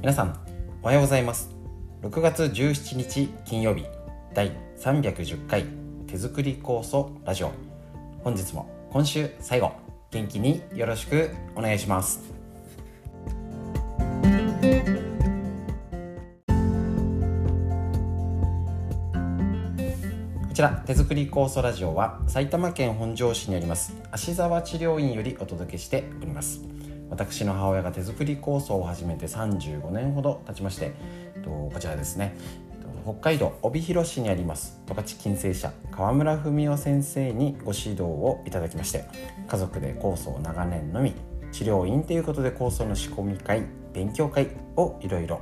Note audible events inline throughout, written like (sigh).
皆さんおはようございます。6月17日金曜日第310回手作り酵素ラジオ。本日も今週最後元気によろしくお願いします。こちら手作り酵素ラジオは埼玉県本庄市にあります芦沢治療院よりお届けしております。私の母親が手作り酵素を始めて35年ほど経ちましてこちらですね。北海道帯広市にあります十勝金星社川村文夫先生にご指導をいただきまして家族で酵素を長年のみ治療院ということで酵素の仕込み会勉強会をいろいろ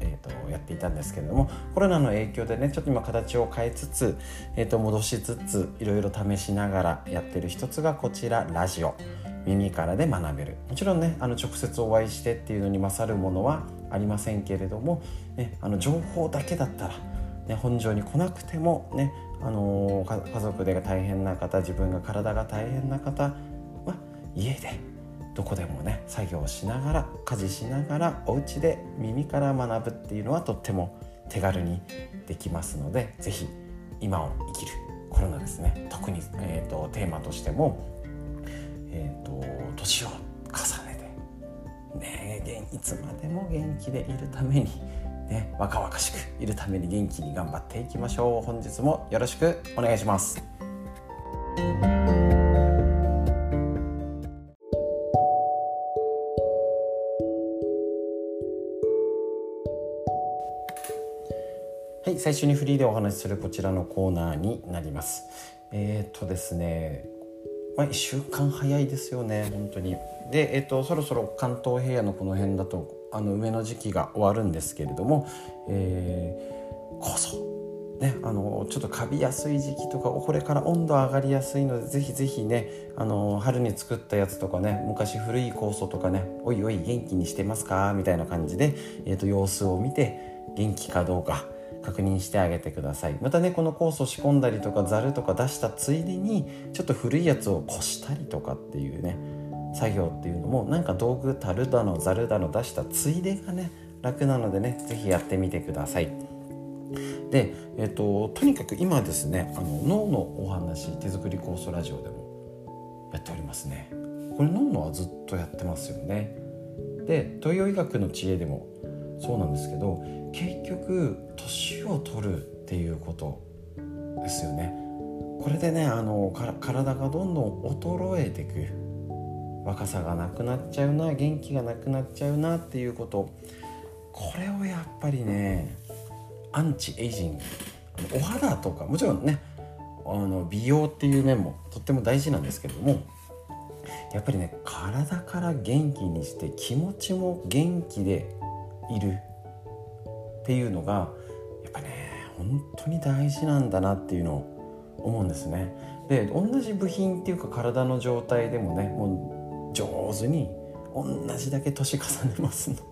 えーと、やっていたんですけれどもコロナの影響でねちょっと今形を変えつつ、えーと戻しつついろいろ試しながらやってる一つがこちらラジオ。耳からで学べる。もちろんねあの直接お会いしてっていうのに勝るものはありませんけれども、ね、あの情報だけだったら、ね、本庄に来なくてもね、あのー、家族で大変な方自分が体が大変な方は家でどこでもね作業しながら家事しながらお家で耳から学ぶっていうのはとっても手軽にできますので是非今を生きるコロナですね。特に、えーとテーマとしても、年を重ねて、ね、いつまでも元気でいるために、ね、若々しくいるために元気に頑張っていきましょう本日もよろしくお願いします。はい、最初にフリーでお話しするこちらのコーナーになります。えっ、ー、とですね、まあ、1週間早いですよね本当に。で、えーと、そろそろ関東平野のこの辺だとあの梅の時期が終わるんですけれども、えー、こそ。ね、あのちょっとカビやすい時期とかこれから温度上がりやすいのでぜひぜひねあの春に作ったやつとかね昔古い酵素とかねおいおい元気にしてますか？みたいな感じで、えーと様子を見て元気かどうか。確認してあげてください。またねこの酵素仕込んだりとかざるとか出したついでにちょっと古いやつをこしたりとかっていうね作業っていうのもなんか道具樽だのざるだの出したついでがね楽なのでね是非やってみてください。で、えっと、とにかく今ですねあの脳のお話手作り酵素ラジオでもやっておりますね。これ脳のはずっとやってますよね。で東洋医学の知恵でもそうなんですけど結局年を取るっていうことですよね。これでねあの体がどんどん衰えていく。若さがなくなっちゃうな元気がなくなっちゃうなっていうこと。これをやっぱりねアンチエイジング。お肌とかもちろんねあの美容っていう面もとっても大事なんですけどもやっぱりね体から元気にして気持ちも元気でいるっていうのがやっぱね本当に大事なんだなっていうのを思うんですね。で同じ部品っていうか体の状態でもねもう上手に同じだけ年重ねますので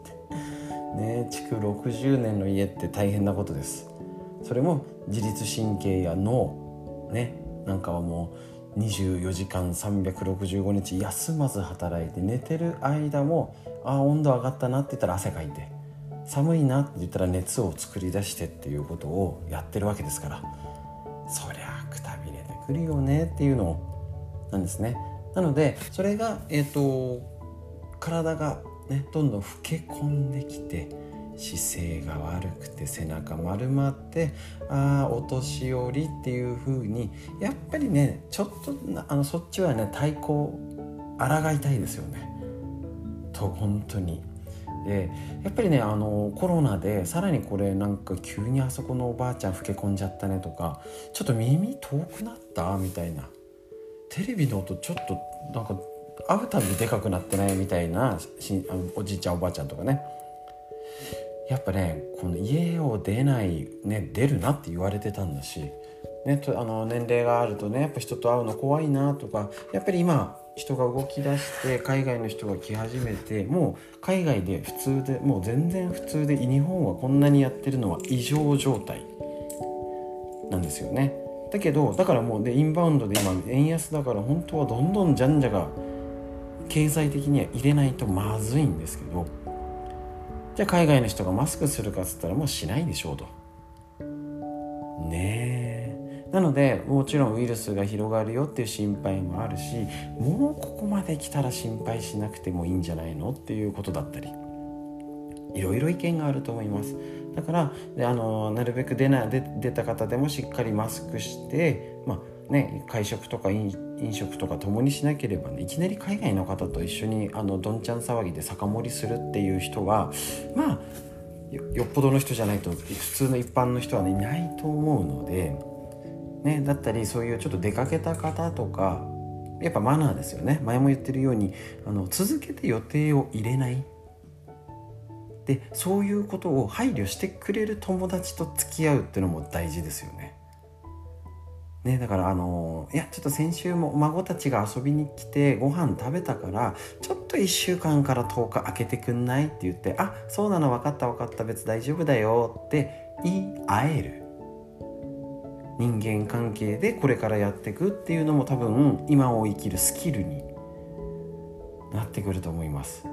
(laughs) ね築60年の家って大変なことです。それも自律神経や脳ねなんかはもう24時間365日休まず働いて寝てる間もああ温度上がったなって言ったら汗かいて寒いなって言ったら熱を作り出してっていうことをやってるわけですからそりゃくたびれてくるよねっていうのなんですね。なのでそれが、えーと、体が、ね、どんどん老け込んできて姿勢が悪くて背中丸まってああお年寄りっていう風にやっぱりねちょっとあのそっちはね対抗抗いたいですよね。と本当にでやっぱりねあのコロナでさらにこれなんか急にあそこのおばあちゃん老け込んじゃったねとかちょっと耳遠くなった？みたいな。テレビの音ちょっとなんか会うたびでかくなってない？みたいなしあのおじいちゃんおばあちゃんとかね。やっぱねこの家を出ない、ね、出るなって言われてたんだし、ね、とあの年齢があるとねやっぱ人と会うの怖いなとかやっぱり今人が動き出して海外の人が来始めてもう海外で普通でもう全然普通で日本はこんなにやってるのは異常状態なんですよね。だけどだからもうでインバウンドで今円安だから本当はどんどんじゃんじゃが経済的には入れないとまずいんですけどじゃあ海外の人がマスクするかっつったらもうしないでしょうと。ねえ。なのでもちろんウイルスが広がるよっていう心配もあるしもうここまで来たら心配しなくてもいいんじゃないのっていうことだったりいろいろ意見があると思います。だからあのなるべく出な出出た方でもしっかりマスクして、まあね、会食とか飲食とか共にしなければねいきなり海外の方と一緒にあのどんちゃん騒ぎで酒盛りするっていう人はまあよっぽどの人じゃないと普通の一般の人は、ね、いないと思うので、ね、だったりそういうちょっと出かけた方とかやっぱマナーですよね。前も言ってるようにあの続けて予定を入れない。でそういうことを配慮してくれる友達と付き合うっていうのも大事ですよね。ね、だからあのいやちょっと先週も孫たちが遊びに来てご飯食べたからちょっと1週間から10日空けてくんない？って言ってあそうなの分かった分かった別大丈夫だよって言い合える。人間関係でこれからやっていくっていうのも多分今を生きるスキルになってくると思います。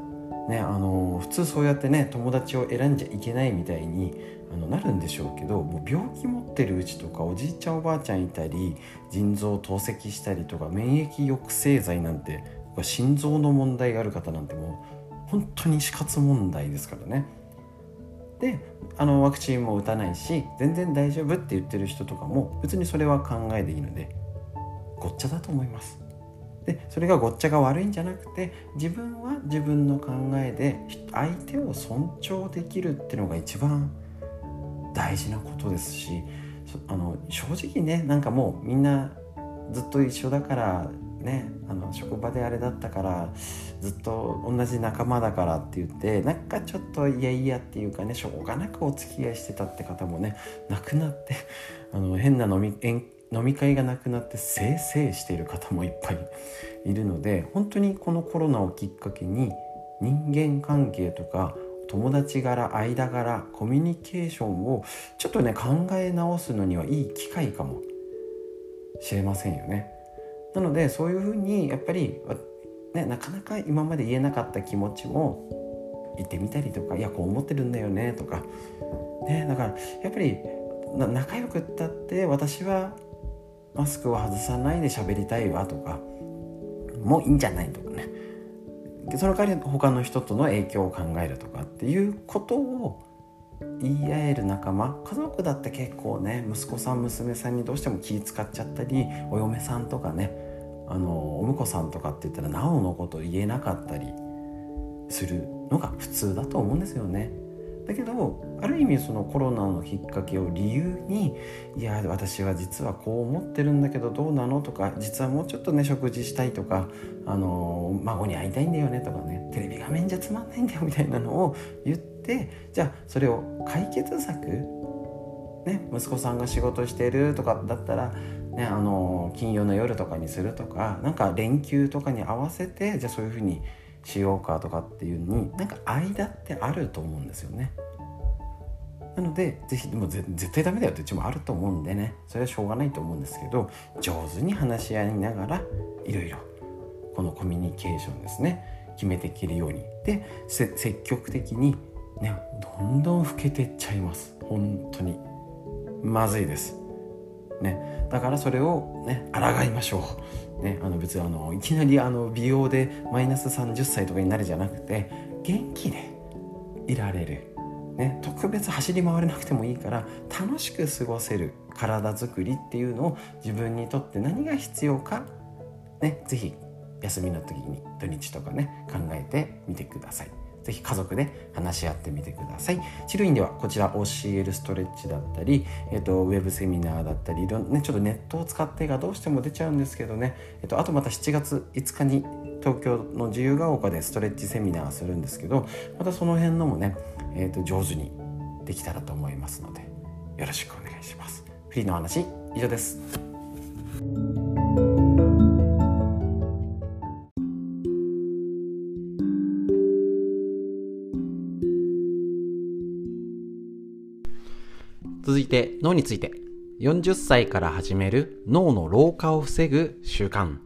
ね、あの普通そうやってね友達を選んじゃいけないみたいにあのなるんでしょうけどもう病気持ってるうちとかおじいちゃんおばあちゃんいたり腎臓透析したりとか免疫抑制剤なんて心臓の問題がある方なんてもう本当に死活問題ですからね。であのワクチンも打たないし全然大丈夫って言ってる人とかも別にそれは考えでいいのでごっちゃだと思います。でそれがごっちゃが悪いんじゃなくて自分は自分の考えで相手を尊重できるっていうのが一番大事なことですしあの正直ねなんかもうみんなずっと一緒だからねあの職場であれだったからずっと同じ仲間だからって言ってなんかちょっといやいやっていうかねしょうがなくお付き合いしてたって方もね亡くなってあの変な飲み飲み会がなくなってせいせいしている方もいっぱいいるので本当にこのコロナをきっかけに人間関係とか友達柄間柄コミュニケーションをちょっとね考え直すのにはいい機会かもしれませんよね。なのでそういうふうにやっぱり、ね、なかなか今まで言えなかった気持ちも言ってみたりとか「いやこう思ってるんだよね」とか、ね、だからやっぱり仲良くったって私はマスクを外さないで喋りたいわとかもういいんじゃないとかね。その代わり他の人との影響を考えるとかっていうことを言い合える仲間家族だって結構ね息子さん娘さんにどうしても気使っちゃったりお嫁さんとかねあのお婿さんとかって言ったらなおのこと言えなかったりするのが普通だと思うんですよね。だけどある意味そのコロナのきっかけを理由にいや私は実はこう思ってるんだけどどうなのとか実はもうちょっとね食事したいとかあの孫に会いたいんだよねとかねテレビ画面じゃつまんないんだよみたいなのを言ってじゃあそれを解決策ね息子さんが仕事してるとかだったらね、あの金曜の夜とかにするとかなんか連休とかに合わせてじゃあそういうふうにしようかとかっていうのになんか間ってあると思うんですよね。なので是非でも絶対ダメだよってうちもあると思うんでね。それはしょうがないと思うんですけど上手に話し合いながらいろいろこのコミュニケーションですね。決めていけるように。で積極的にねどんどん老けてっちゃいます。本当に。まずいです。ね。だからそれをね抗いましょう。ね、あの別にあのいきなりあの美容でマイナス30歳とかになるじゃなくて元気でいられる、ね、特別走り回れなくてもいいから楽しく過ごせる体づくりっていうのを自分にとって何が必要か、ね、是非休みの時に土日とかね考えてみてください。ぜひ家族で話し合ってみてください。治療院ではこちら教えるストレッチだったり、えっと、ウェブセミナーだったり、ね、ちょっとネットを使ってがどうしても出ちゃうんですけどね、えっと、あとまた7月5日に東京の自由が丘でストレッチセミナーするんですけど、またその辺のもね、えっと、上手にできたらと思いますので、よろしくお願いします。フリーの話、以上です。て脳について。40歳から始める脳の老化を防ぐ習慣。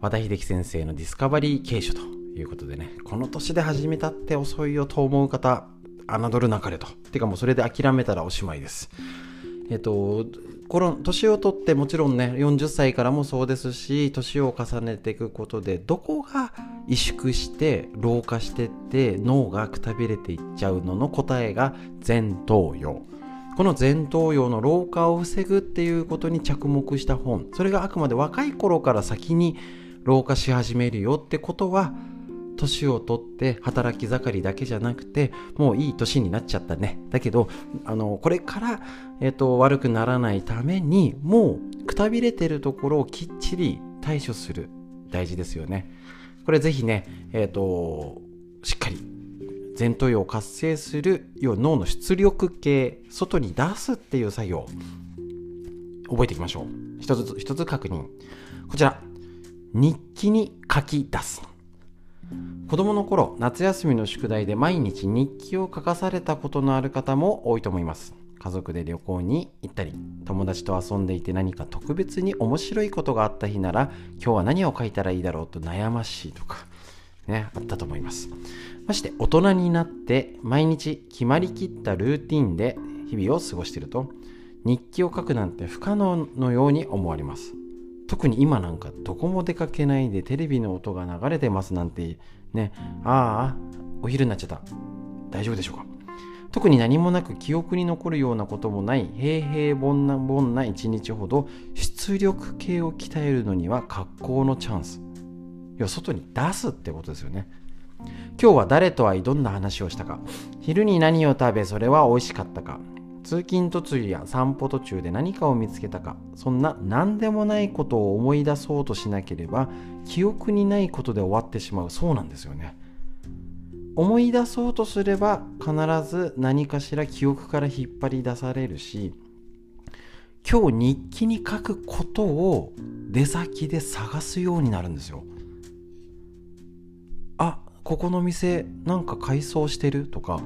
和田秀樹先生のディスカバリー継承ということでね。この年で始めたって遅いよと思う方侮るなかれと。てかもうそれで諦めたらおしまいです。えっとこの年を取ってもちろんね40歳からもそうですし年を重ねていくことでどこが萎縮して老化してって脳がくたびれていっちゃうのの答えが前頭葉。この前頭葉の老化を防ぐっていうことに着目した本。それがあくまで若い頃から先に老化し始めるよってことは年を取って働き盛りだけじゃなくてもういい年になっちゃったね。だけどあのこれから、えーと、悪くならないためにもうくたびれてるところをきっちり対処する。大事ですよね。これぜひねえっ、としっかり前頭葉を活性する要は脳の出力系外に出すっていう作業覚えていきましょう。一つ一つ確認。こちら日記に書き出す。子供の頃夏休みの宿題で毎日日記を書かされたことのある方も多いと思います。家族で旅行に行ったり友達と遊んでいて何か特別に面白いことがあった日なら今日は何を書いたらいいだろうと悩ましいとかねあったと思います。まして大人になって毎日決まりきったルーティンで日々を過ごしていると日記を書くなんて不可能のように思われます。特に今なんかどこも出かけないでテレビの音が流れてますなんてねああお昼になっちゃった。大丈夫でしょうか？特に何もなく記憶に残るようなこともない平平凡な凡な一日ほど出力系を鍛えるのには格好のチャンス。要は外に出すってことですよね。今日は誰と会いどんな話をしたか。昼に何を食べそれは美味しかったか。通勤途中や散歩途中で何かを見つけたか。そんな何でもないことを思い出そうとしなければ記憶にないことで終わってしまう。そうなんですよね。思い出そうとすれば必ず何かしら記憶から引っ張り出されるし今日日記に書くことを出先で探すようになるんですよ。ここの店なんか改装してる？とか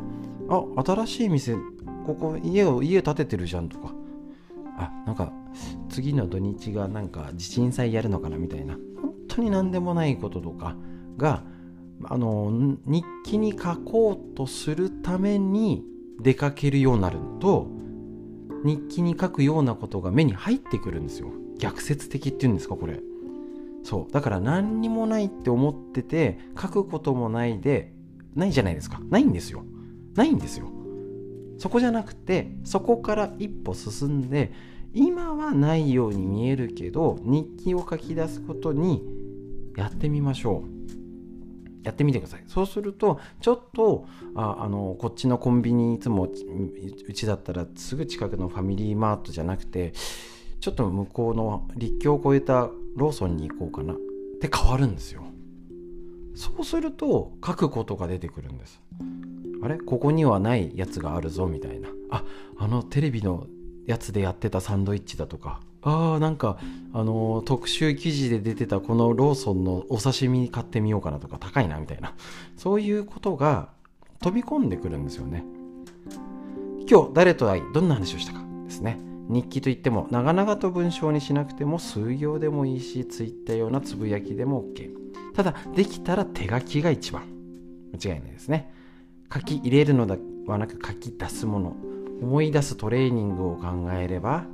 あ新しい店ここ家を家建ててるじゃんとか。あなんか次の土日がなんか地震祭やるのかなみたいな。本当に何でもないこととかがあの日記に書こうとするために出かけるようになると日記に書くようなことが目に入ってくるんですよ。逆説的っていうんですかこれ。そう。だから何にもないって思ってて書くこともないでないじゃないですか。ないんですよ。ないんですよ。そこじゃなくてそこから一歩進んで今はないように見えるけど日記を書き出すことにやってみましょう。やってみてください。そうするとちょっとああのこっちのコンビニいつもうちだったらすぐ近くのファミリーマートじゃなくてちょっと向こうの立教を越えたローソンに行こうかなって変わるんですよ。そうすると書くことが出てくるんです。あれ？ここにはないやつがあるぞみたいな。ああのテレビのやつでやってたサンドイッチだとか。あーなんかあのー、特集記事で出てたこのローソンのお刺身買ってみようかなとか高いなみたいな。そういうことが飛び込んでくるんですよね。今日誰と会いどんな話をしたかですね。日記といっても長々と文章にしなくても数行でもいいしツイッターようなつぶやきでも OK ただできたら手書きが一番。間違いないですね。書き入れるのではなく書き出すもの。思い出すトレーニングを考えれば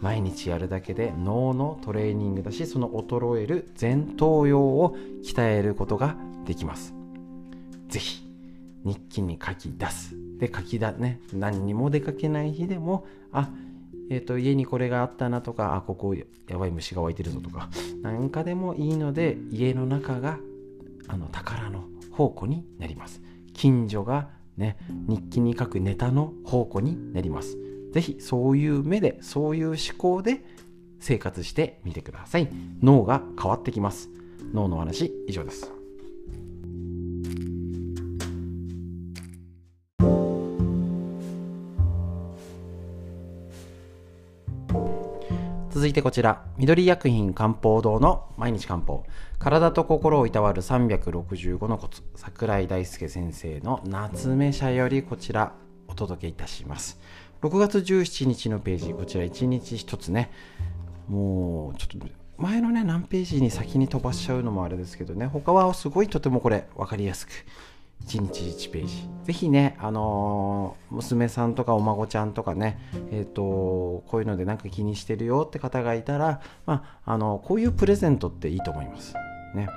毎日やるだけで脳のトレーニングだしその衰える前頭葉を鍛えることができます。是非日記に書き出す。で書きだね。何にも出かけない日でもあえ、ー、と家にこれがあったなとかあここやばい虫が湧いてるぞとか何かでもいいので家の中があの宝の宝庫になります。近所がね日記に書くネタの宝庫になります。是非そういう目でそういう思考で生活してみてください。脳が変わってきます。脳の話以上です。いてこちら、緑薬品漢方堂の毎日漢方。体と心をいたわる365のコツ。桜井大輔先生の夏目社よりこちらお届けいたします。6月17日のページ、こちら1日1つね。もうちょっと前のね、何ページに先に飛ばしちゃうのもあれですけどね、他はすごいとてもこれ分かりやすく1日1ページ。ぜひね、あのー、娘さんとかお孫ちゃんとかね、えーと、こういうのでなんか気にしてるよって方がいたら、まあ、あのこういうプレゼントっていいと思います。ね、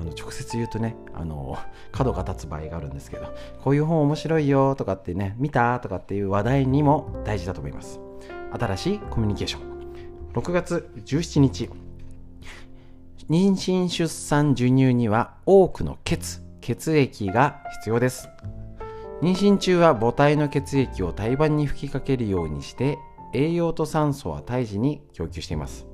あの直接言うとね、あの角が立つ場合があるんですけどこういう本面白いよとかってね見たとかっていう話題にも大事だと思います。新しいコミュニケーション。6月17日。妊娠出産授乳には多くの血血液が必要です。妊娠中は母体の血液を胎盤に吹きかけるようにして栄養と酸素は胎児に供給しています。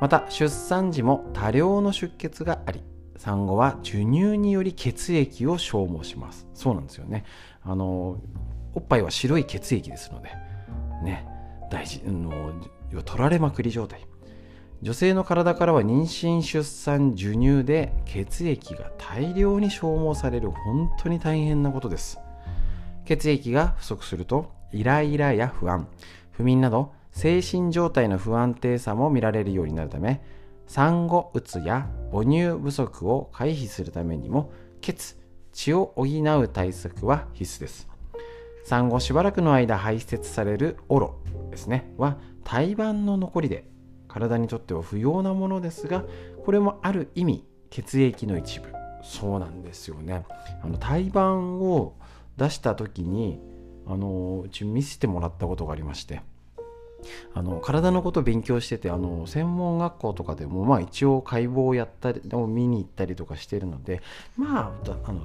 また出産時も多量の出血があり産後は授乳により血液を消耗します。そうなんですよね。あのおっぱいは白い血液ですのでね大事の取られまくり状態。女性の体からは妊娠出産授乳で血液が大量に消耗される本当に大変なことです。血液が不足するとイライラや不安不眠など精神状態の不安定さも見られるようになるため産後うつや母乳不足を回避するためにも血血を補う対策は必須です。産後しばらくの間排泄されるオロですねは胎盤の残りで体にとっては不要なものですがこれもある意味血液の一部。そうなんですよね。あの胎盤を出した時にあのうち見せてもらったことがありまして。あの体のことを勉強しててあの専門学校とかでも、まあ、一応解剖をやったり見に行ったりとかしてるのでまああの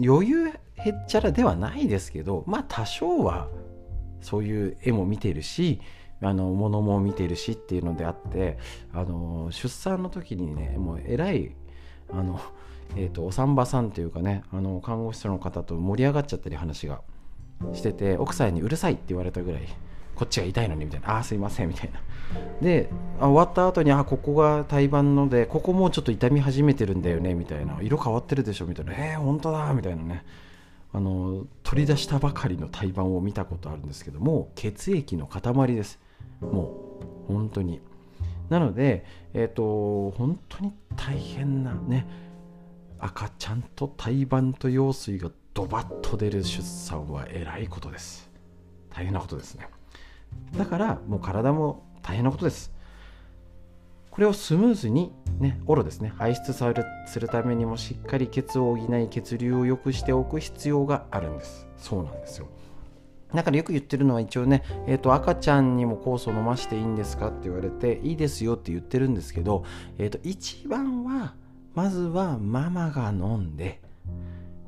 余裕へっちゃらではないですけどまあ多少はそういう絵も見てるしあの物も見てるしっていうのであってあの出産の時にねもうえらいあの、えーと、お産婆さんというかねあの看護師の方と盛り上がっちゃったり話がしてて奥さんにうるさいって言われたぐらいこっちが痛いのにみたいなああすいませんみたいな。であ終わった後にあここが胎盤のでここもうちょっと痛み始めてるんだよねみたいな。色変わってるでしょみたいな。えー、本当だみたいなね。あの取り出したばかりの胎盤を見たことあるんですけども血液の塊です。もう本当に。なのでえっ、ー、と本当に大変なね赤ちゃんと胎盤と羊水がドバッと出る出産はえらいことです。大変なことですね。だからもう体も大変なことです。これをスムーズにねオロですね。排出されるするためにもしっかり血を補い血流を良くしておく必要があるんです。そうなんですよ。だからよく言ってるのは一応ね、えー、と赤ちゃんにも酵素飲ましていいんですかって言われていいですよって言ってるんですけど、えー、と一番はまずはママが飲んで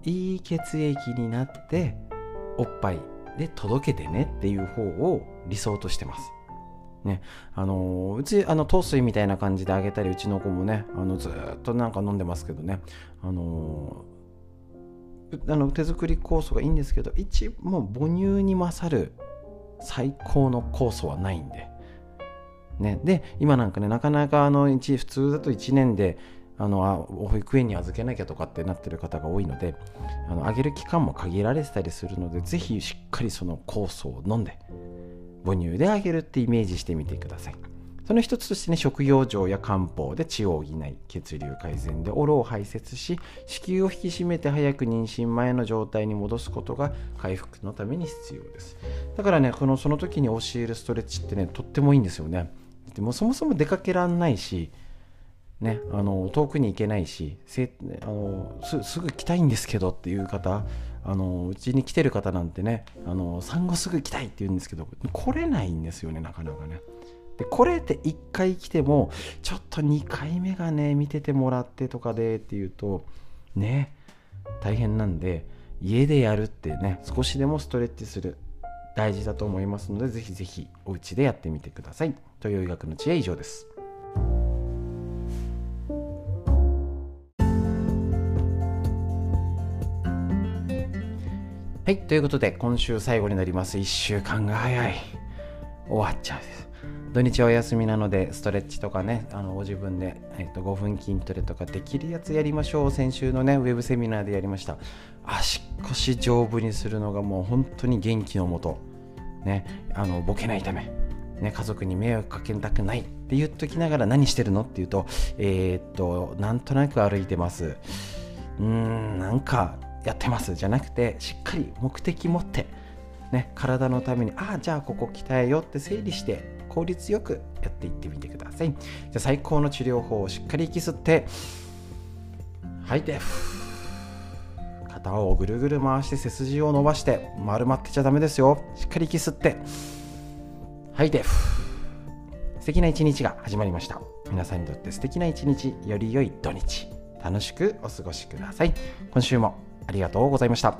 いい血液になっておっぱいで届けてねっていう方を理想としてます。ね、あのうちあの糖水みたいな感じであげたりうちの子もねあのずっとなんか飲んでますけどねあのあの手作り酵素がいいんですけど一もう母乳に勝る最高の酵素はないんで。ね、で今なんかねなかなかあの普通だと1年であの保育園に預けなきゃとかってなってる方が多いのであのあげる期間も限られてたりするのでぜひしっかりその酵素を飲んで母乳であげるってイメージしてみてください。その一つとしてね、食用状や漢方で血を補い、血流改善でオロを排泄し、子宮を引き締めて早く妊娠前の状態に戻すことが回復のために必要です。だからね、このその時に教えるストレッチってね、とってもいいんですよね。でもそもそも出かけらんないし、ね、あの遠くに行けないしせあのすぐ来たいんですけどっていう方あのうちに来てる方なんてねあの産後すぐ来たいって言うんですけど来れないんですよねなかなかね。でこれって1回来てもちょっと2回目がね見ててもらってとかでっていうとね大変なんで家でやるってね少しでもストレッチする大事だと思いますのでぜひぜひお家でやってみてください。という医学の知恵以上です。はいということで今週最後になります。1週間が早い。終わっちゃうです。土日はお休みなのでストレッチとかねあのご自分で、えっと、5分筋トレとかできるやつやりましょう。先週のねウェブセミナーでやりました。足腰丈夫にするのがもう本当に元気のもと。ね。あのボケないため。ね、家族に迷惑かけたくないって言っときながら何してるのって言うと、えー、っと、なんとなく歩いてます。うん、なんかやってます。じゃなくてしっかり目的持ってね、体のためにああじゃあここ鍛えようって整理して効率よくやっていってみてください。じゃ最高の治療法をしっかり息吸って吐い。て肩をぐるぐる回して背筋を伸ばして丸まってちゃダメですよ。しっかり息吸って。吐い。て素敵な一日が始まりました。皆さんにとって素敵な一日より良い土日。楽しくお過ごしください。今週もありがとうございました。